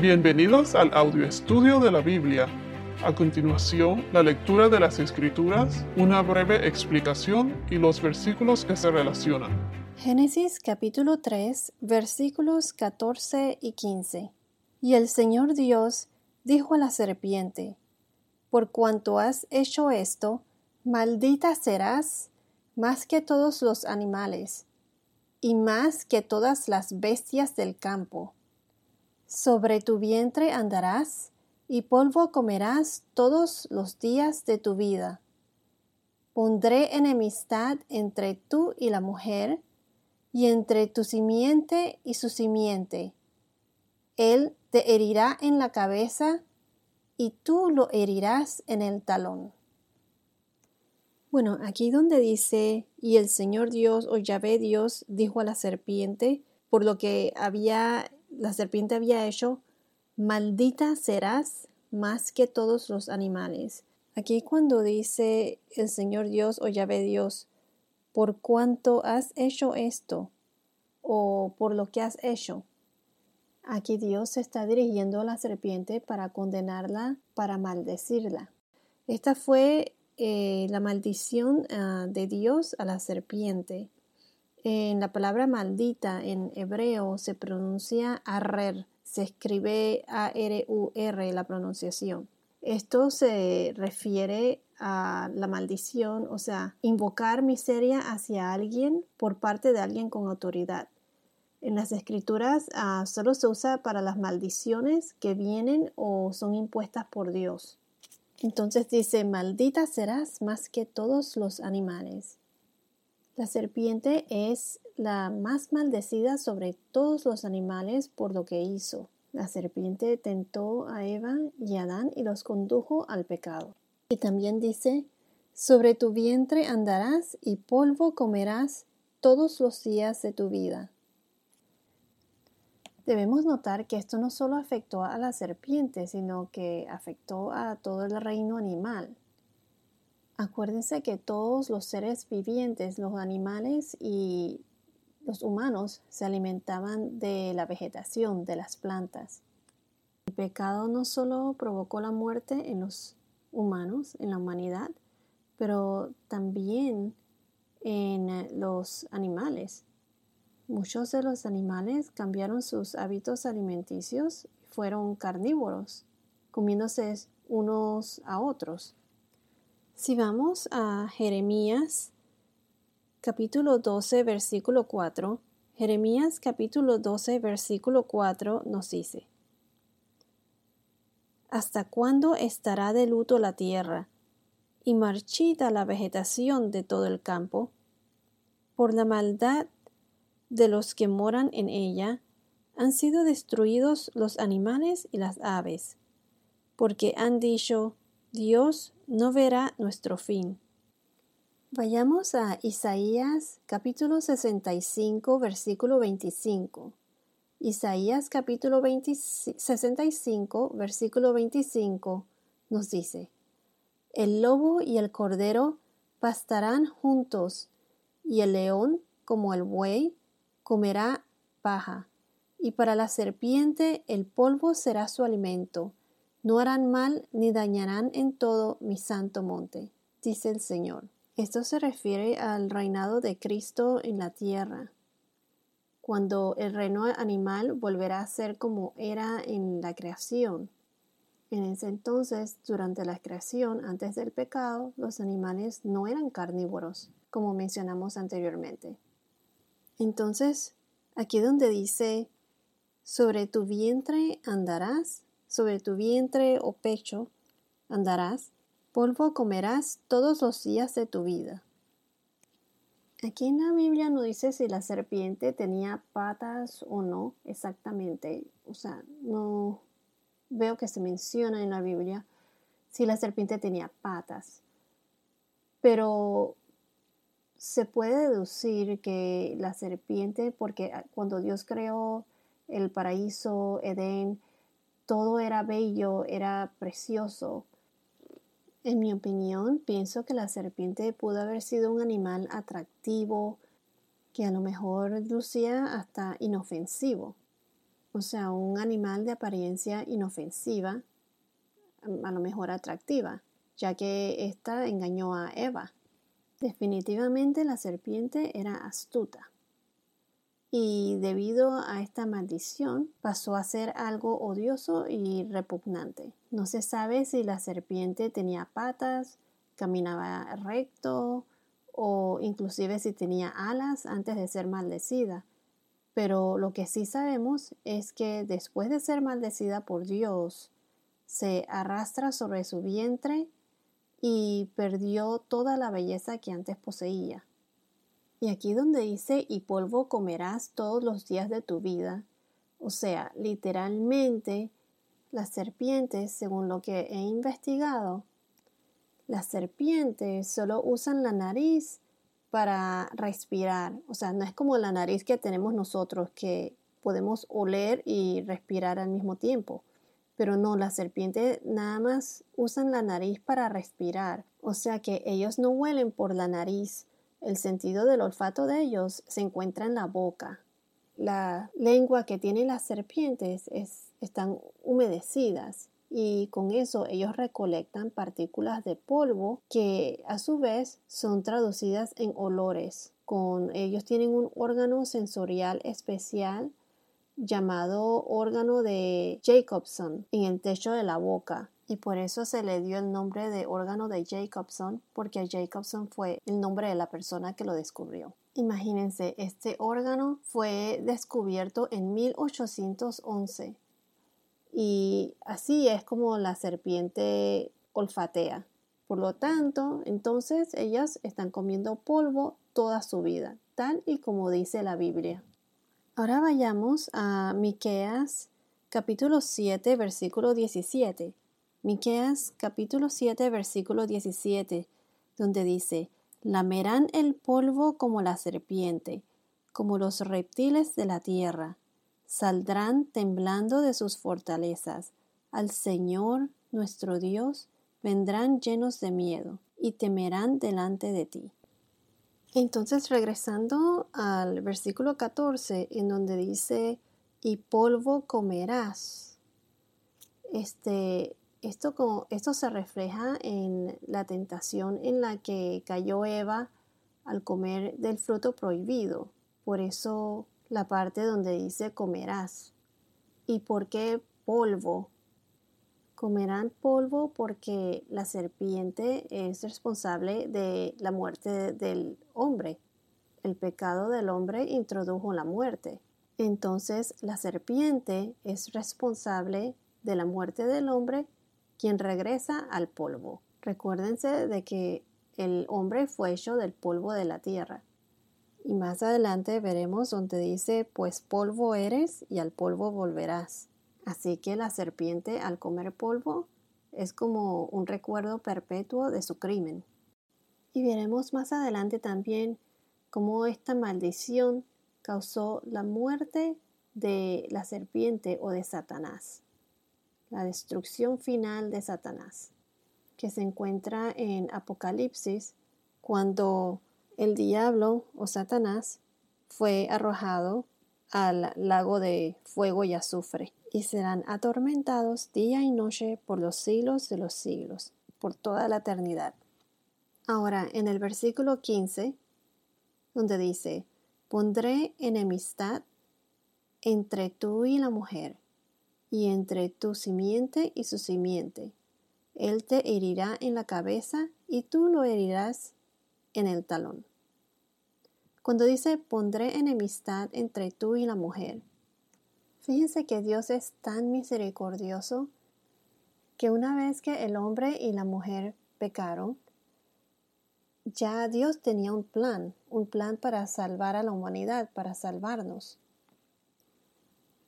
Bienvenidos al audio estudio de la Biblia. A continuación, la lectura de las Escrituras, una breve explicación y los versículos que se relacionan. Génesis capítulo 3, versículos 14 y 15. Y el Señor Dios dijo a la serpiente, Por cuanto has hecho esto, maldita serás más que todos los animales, y más que todas las bestias del campo sobre tu vientre andarás, y polvo comerás todos los días de tu vida. Pondré enemistad entre tú y la mujer, y entre tu simiente y su simiente. Él te herirá en la cabeza, y tú lo herirás en el talón. Bueno, aquí donde dice, y el Señor Dios o Yahvé Dios dijo a la serpiente, por lo que había la serpiente había hecho, maldita serás más que todos los animales. Aquí cuando dice el Señor Dios o llave Dios, por cuanto has hecho esto o por lo que has hecho. Aquí Dios se está dirigiendo a la serpiente para condenarla, para maldecirla. Esta fue eh, la maldición ah, de Dios a la serpiente. En la palabra maldita en hebreo se pronuncia arrer, se escribe A-R-U-R la pronunciación. Esto se refiere a la maldición, o sea, invocar miseria hacia alguien por parte de alguien con autoridad. En las escrituras ah, solo se usa para las maldiciones que vienen o son impuestas por Dios. Entonces dice, maldita serás más que todos los animales. La serpiente es la más maldecida sobre todos los animales por lo que hizo. La serpiente tentó a Eva y a Adán y los condujo al pecado. Y también dice, sobre tu vientre andarás y polvo comerás todos los días de tu vida. Debemos notar que esto no solo afectó a la serpiente, sino que afectó a todo el reino animal. Acuérdense que todos los seres vivientes, los animales y los humanos se alimentaban de la vegetación, de las plantas. El pecado no solo provocó la muerte en los humanos, en la humanidad, pero también en los animales. Muchos de los animales cambiaron sus hábitos alimenticios y fueron carnívoros, comiéndose unos a otros. Si vamos a Jeremías capítulo 12 versículo 4, Jeremías capítulo 12 versículo 4 nos dice, ¿Hasta cuándo estará de luto la tierra y marchita la vegetación de todo el campo? Por la maldad de los que moran en ella, han sido destruidos los animales y las aves, porque han dicho, Dios no verá nuestro fin. Vayamos a Isaías capítulo 65 versículo 25. Isaías capítulo 65 versículo 25 nos dice, El lobo y el cordero pastarán juntos, y el león, como el buey, comerá paja, y para la serpiente el polvo será su alimento no harán mal ni dañarán en todo mi santo monte, dice el Señor. Esto se refiere al reinado de Cristo en la tierra, cuando el reino animal volverá a ser como era en la creación. En ese entonces, durante la creación, antes del pecado, los animales no eran carnívoros, como mencionamos anteriormente. Entonces, aquí donde dice, sobre tu vientre andarás sobre tu vientre o pecho andarás, polvo comerás todos los días de tu vida. Aquí en la Biblia no dice si la serpiente tenía patas o no exactamente. O sea, no veo que se menciona en la Biblia si la serpiente tenía patas. Pero se puede deducir que la serpiente, porque cuando Dios creó el paraíso, Edén, todo era bello, era precioso. En mi opinión, pienso que la serpiente pudo haber sido un animal atractivo, que a lo mejor lucía hasta inofensivo. o sea, un animal de apariencia inofensiva, a lo mejor atractiva, ya que ésta engañó a Eva. Definitivamente la serpiente era astuta y debido a esta maldición pasó a ser algo odioso y repugnante. No se sabe si la serpiente tenía patas, caminaba recto o inclusive si tenía alas antes de ser maldecida. Pero lo que sí sabemos es que después de ser maldecida por Dios, se arrastra sobre su vientre y perdió toda la belleza que antes poseía. Y aquí donde dice, y polvo comerás todos los días de tu vida, o sea, literalmente, las serpientes, según lo que he investigado, las serpientes solo usan la nariz para respirar. O sea, no es como la nariz que tenemos nosotros, que podemos oler y respirar al mismo tiempo. Pero no, las serpientes nada más usan la nariz para respirar. O sea que ellos no huelen por la nariz, el sentido del olfato de ellos se encuentra en la boca. La lengua que tienen las serpientes es, están humedecidas y con eso ellos recolectan partículas de polvo que a su vez son traducidas en olores. Con ellos tienen un órgano sensorial especial llamado órgano de Jacobson en el techo de la boca y por eso se le dio el nombre de órgano de Jacobson, porque Jacobson fue el nombre de la persona que lo descubrió. Imagínense, este órgano fue descubierto en 1811 y así es como la serpiente olfatea. Por lo tanto, entonces ellas están comiendo polvo toda su vida, tal y como dice la Biblia. Ahora vayamos a Miqueas capítulo 7, versículo 17. Miqueas capítulo 7 versículo 17, donde dice, lamerán el polvo como la serpiente, como los reptiles de la tierra, saldrán temblando de sus fortalezas, al Señor nuestro Dios vendrán llenos de miedo y temerán delante de ti. Entonces regresando al versículo 14 en donde dice y polvo comerás. Este esto, esto se refleja en la tentación en la que cayó Eva al comer del fruto prohibido. Por eso la parte donde dice comerás. ¿Y por qué polvo? Comerán polvo porque la serpiente es responsable de la muerte del hombre. El pecado del hombre introdujo la muerte. Entonces la serpiente es responsable de la muerte del hombre quien regresa al polvo. Recuérdense de que el hombre fue hecho del polvo de la tierra. Y más adelante veremos donde dice, pues polvo eres y al polvo volverás. Así que la serpiente al comer polvo es como un recuerdo perpetuo de su crimen. Y veremos más adelante también cómo esta maldición causó la muerte de la serpiente o de Satanás la destrucción final de Satanás, que se encuentra en Apocalipsis cuando el diablo o Satanás fue arrojado al lago de fuego y azufre y serán atormentados día y noche por los siglos de los siglos, por toda la eternidad. Ahora, en el versículo 15, donde dice, pondré enemistad entre tú y la mujer, y entre tu simiente y su simiente. Él te herirá en la cabeza y tú lo herirás en el talón. Cuando dice pondré enemistad entre tú y la mujer, fíjense que Dios es tan misericordioso que una vez que el hombre y la mujer pecaron, ya Dios tenía un plan, un plan para salvar a la humanidad, para salvarnos.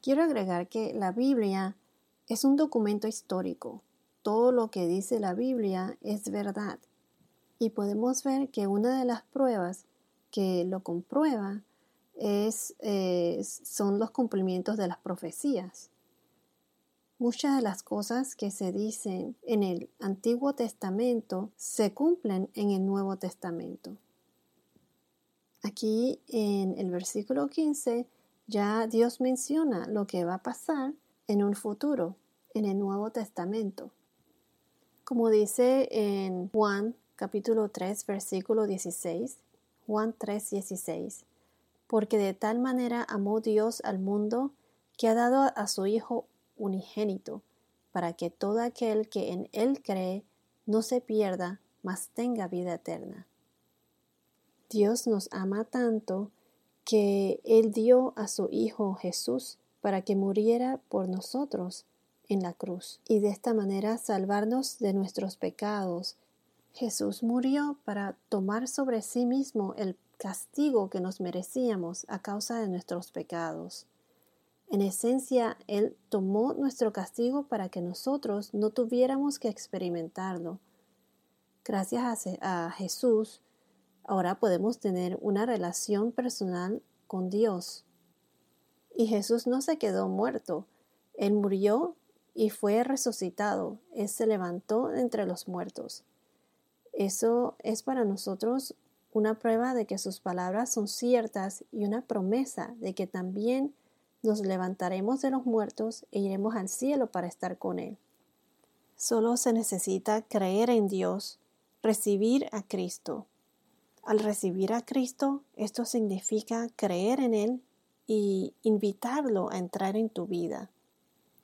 Quiero agregar que la Biblia es un documento histórico. Todo lo que dice la Biblia es verdad. Y podemos ver que una de las pruebas que lo comprueba es, eh, son los cumplimientos de las profecías. Muchas de las cosas que se dicen en el Antiguo Testamento se cumplen en el Nuevo Testamento. Aquí en el versículo 15 Ya Dios menciona lo que va a pasar en un futuro, en el Nuevo Testamento. Como dice en Juan capítulo 3, versículo 16, Juan 3, 16, porque de tal manera amó Dios al mundo que ha dado a su Hijo unigénito, para que todo aquel que en Él cree no se pierda, mas tenga vida eterna. Dios nos ama tanto que Él dio a su Hijo Jesús para que muriera por nosotros en la cruz y de esta manera salvarnos de nuestros pecados. Jesús murió para tomar sobre sí mismo el castigo que nos merecíamos a causa de nuestros pecados. En esencia, Él tomó nuestro castigo para que nosotros no tuviéramos que experimentarlo. Gracias a, Jesús, ahora podemos tener una relación personal con Dios. Y Jesús no se quedó muerto. Él murió y fue resucitado. Él se levantó entre los muertos. Eso es para nosotros una prueba de que sus palabras son ciertas y una promesa de que también nos levantaremos de los muertos e iremos al cielo para estar con Él. Solo se necesita creer en Dios, recibir a Cristo. Al recibir a Cristo, esto significa creer en Él y invitarlo a entrar en tu vida,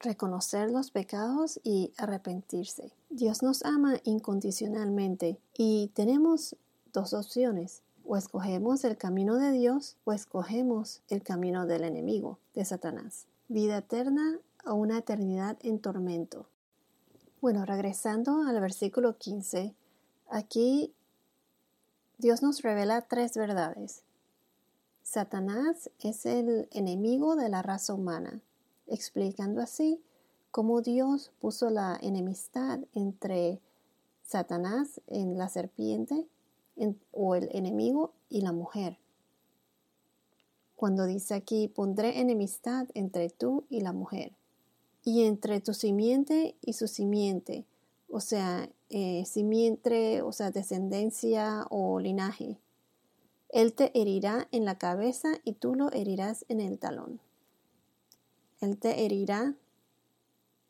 reconocer los pecados y arrepentirse. Dios nos ama incondicionalmente y tenemos dos opciones. O escogemos el camino de Dios o escogemos el camino del enemigo, de Satanás. Vida eterna o una eternidad en tormento. Bueno, regresando al versículo 15, aquí Dios nos revela tres verdades. Satanás es el enemigo de la raza humana, explicando así cómo Dios puso la enemistad entre Satanás en la serpiente o el enemigo y la mujer. Cuando dice aquí, pondré enemistad entre tú y la mujer, y entre tu simiente y su simiente, o sea, eh, simiente, o sea, descendencia o linaje. Él te herirá en la cabeza y tú lo herirás en el talón. Él te herirá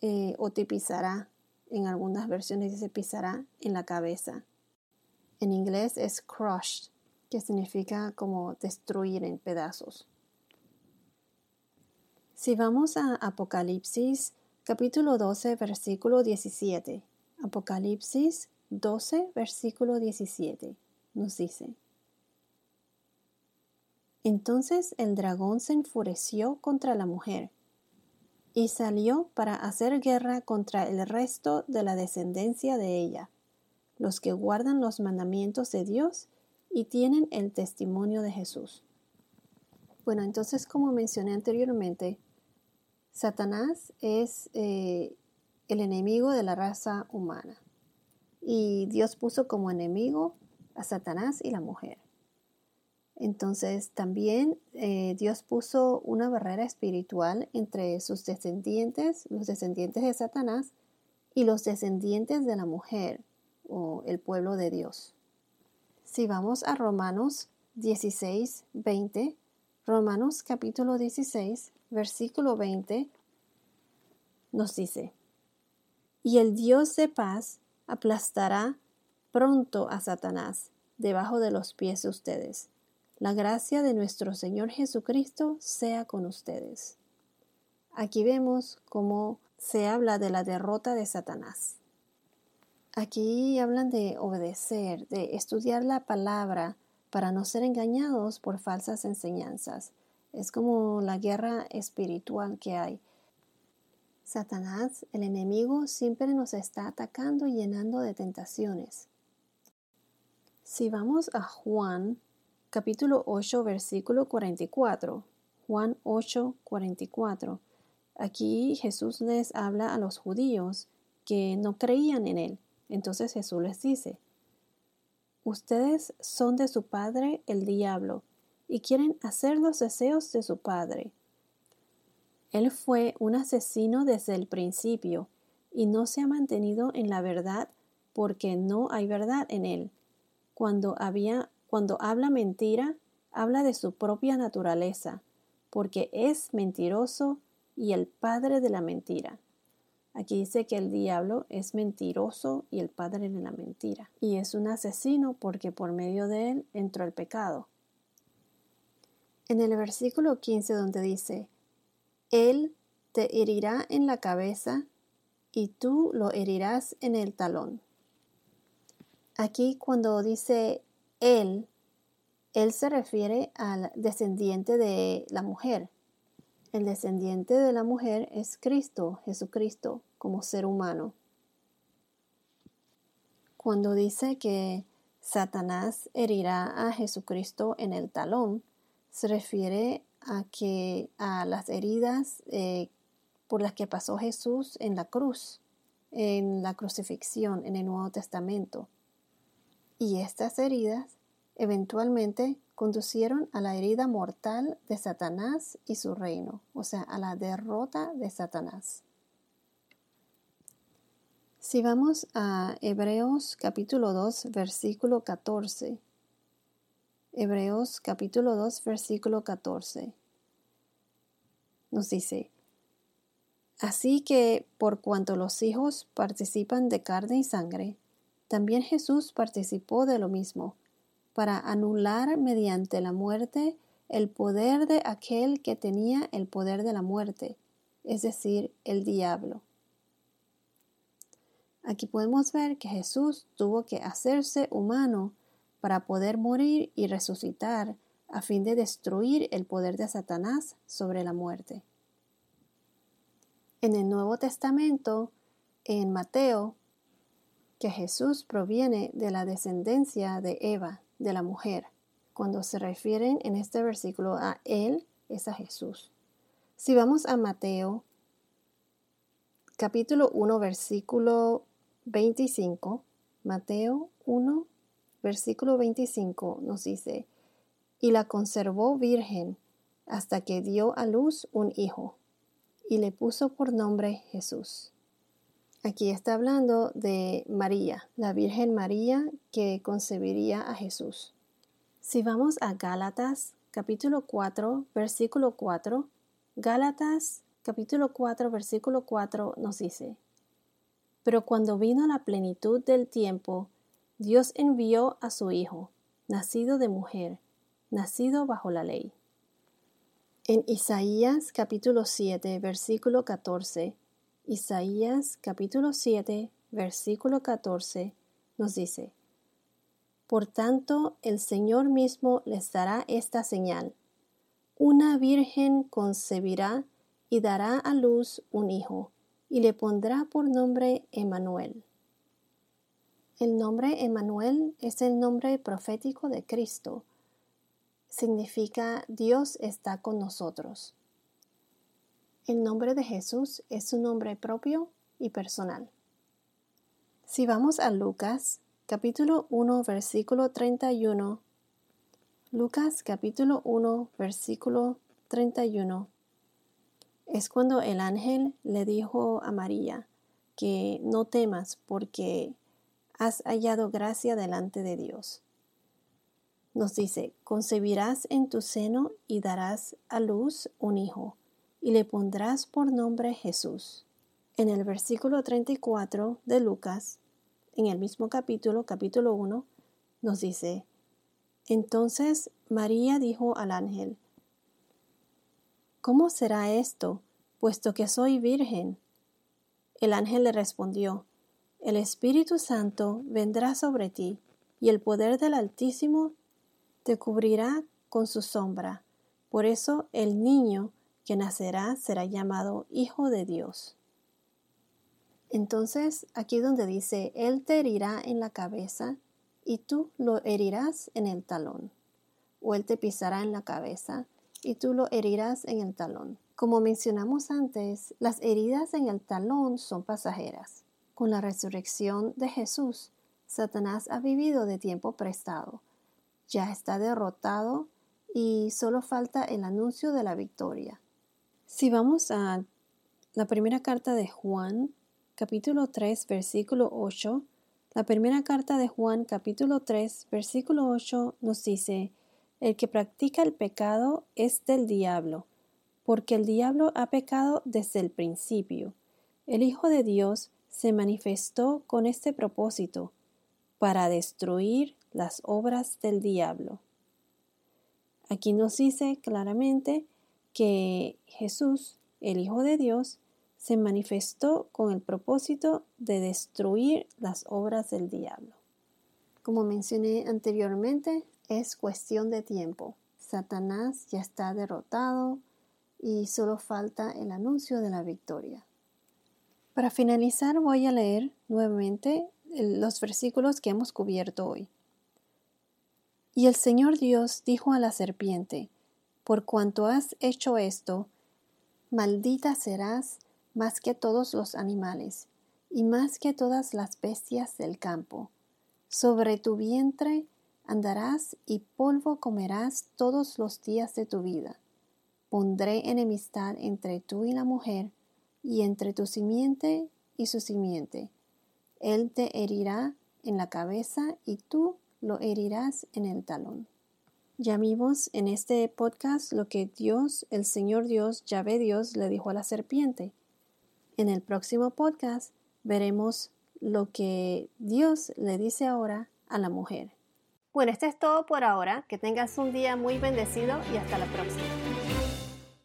eh, o te pisará. En algunas versiones dice pisará en la cabeza. En inglés es crushed, que significa como destruir en pedazos. Si vamos a Apocalipsis capítulo 12, versículo 17. Apocalipsis 12, versículo 17. Nos dice. Entonces el dragón se enfureció contra la mujer y salió para hacer guerra contra el resto de la descendencia de ella los que guardan los mandamientos de Dios y tienen el testimonio de Jesús. Bueno, entonces como mencioné anteriormente, Satanás es eh, el enemigo de la raza humana y Dios puso como enemigo a Satanás y la mujer. Entonces también eh, Dios puso una barrera espiritual entre sus descendientes, los descendientes de Satanás, y los descendientes de la mujer, o el pueblo de Dios. Si vamos a Romanos 16, 20, Romanos capítulo 16, versículo 20, nos dice, y el Dios de paz aplastará pronto a Satanás debajo de los pies de ustedes. La gracia de nuestro Señor Jesucristo sea con ustedes. Aquí vemos cómo se habla de la derrota de Satanás. Aquí hablan de obedecer, de estudiar la palabra para no ser engañados por falsas enseñanzas. Es como la guerra espiritual que hay. Satanás, el enemigo, siempre nos está atacando y llenando de tentaciones. Si vamos a Juan capítulo 8 versículo 44, Juan 8 44, aquí Jesús les habla a los judíos que no creían en él entonces Jesús les dice, ustedes son de su padre el diablo y quieren hacer los deseos de su padre. Él fue un asesino desde el principio y no se ha mantenido en la verdad porque no hay verdad en él. Cuando, habla mentira, habla de su propia naturaleza, porque es mentiroso y el padre de la mentira. Aquí dice que el diablo es mentiroso y el padre de la mentira. Y es un asesino porque por medio de él entró el pecado. En el versículo 15 donde dice, Él te herirá en la cabeza y tú lo herirás en el talón. Aquí cuando dice Él, Él se refiere al descendiente de la mujer. El descendiente de la mujer es Cristo, Jesucristo, como ser humano. Cuando dice que Satanás herirá a Jesucristo en el talón, se refiere a que a las heridas eh, por las que pasó Jesús en la cruz, en la crucifixión, en el Nuevo Testamento. Y estas heridas eventualmente conducieron a la herida mortal de Satanás y su reino, o sea, a la derrota de Satanás. Si vamos a Hebreos capítulo 2, versículo 14. Hebreos capítulo 2, versículo 14. Nos dice, Así que por cuanto los hijos participan de carne y sangre, también Jesús participó de lo mismo para anular mediante la muerte el poder de aquel que tenía el poder de la muerte, es decir, el diablo. Aquí podemos ver que Jesús tuvo que hacerse humano para poder morir y resucitar a fin de destruir el poder de Satanás sobre la muerte. En el Nuevo Testamento, en Mateo, que Jesús proviene de la descendencia de Eva, de la mujer. Cuando se refieren en este versículo a Él, es a Jesús. Si vamos a Mateo, capítulo 1, versículo 25, Mateo 1, versículo 25 nos dice, y la conservó virgen hasta que dio a luz un hijo, y le puso por nombre Jesús. Aquí está hablando de María, la Virgen María que concebiría a Jesús. Si vamos a Gálatas capítulo 4, versículo 4, Gálatas capítulo 4, versículo 4 nos dice, Pero cuando vino la plenitud del tiempo, Dios envió a su Hijo, nacido de mujer, nacido bajo la ley. En Isaías capítulo 7, versículo 14, Isaías capítulo 7, versículo 14 nos dice, Por tanto, el Señor mismo les dará esta señal. Una virgen concebirá y dará a luz un hijo, y le pondrá por nombre Emmanuel. El nombre Emmanuel es el nombre profético de Cristo. Significa Dios está con nosotros. El nombre de Jesús es un nombre propio y personal. Si vamos a Lucas, capítulo 1, versículo 31, Lucas capítulo 1, versículo 31, es cuando el ángel le dijo a María que no temas porque has hallado gracia delante de Dios. Nos dice, concebirás en tu seno y darás a luz un hijo y le pondrás por nombre Jesús. En el versículo 34 de Lucas, en el mismo capítulo, capítulo 1, nos dice, Entonces María dijo al ángel, ¿Cómo será esto, puesto que soy virgen? El ángel le respondió, El Espíritu Santo vendrá sobre ti, y el poder del Altísimo te cubrirá con su sombra. Por eso el niño que nacerá será llamado Hijo de Dios. Entonces, aquí donde dice, Él te herirá en la cabeza y tú lo herirás en el talón. O Él te pisará en la cabeza y tú lo herirás en el talón. Como mencionamos antes, las heridas en el talón son pasajeras. Con la resurrección de Jesús, Satanás ha vivido de tiempo prestado. Ya está derrotado y solo falta el anuncio de la victoria. Si vamos a la primera carta de Juan, capítulo 3, versículo 8, la primera carta de Juan, capítulo 3, versículo 8 nos dice, el que practica el pecado es del diablo, porque el diablo ha pecado desde el principio. El Hijo de Dios se manifestó con este propósito, para destruir las obras del diablo. Aquí nos dice claramente que Jesús, el Hijo de Dios, se manifestó con el propósito de destruir las obras del diablo. Como mencioné anteriormente, es cuestión de tiempo. Satanás ya está derrotado y solo falta el anuncio de la victoria. Para finalizar voy a leer nuevamente los versículos que hemos cubierto hoy. Y el Señor Dios dijo a la serpiente, Por cuanto has hecho esto, maldita serás más que todos los animales, y más que todas las bestias del campo. Sobre tu vientre andarás y polvo comerás todos los días de tu vida. Pondré enemistad entre tú y la mujer, y entre tu simiente y su simiente. Él te herirá en la cabeza y tú lo herirás en el talón. Ya vimos en este podcast lo que Dios, el Señor Dios, Yahvé Dios, le dijo a la serpiente. En el próximo podcast veremos lo que Dios le dice ahora a la mujer. Bueno, esto es todo por ahora. Que tengas un día muy bendecido y hasta la próxima.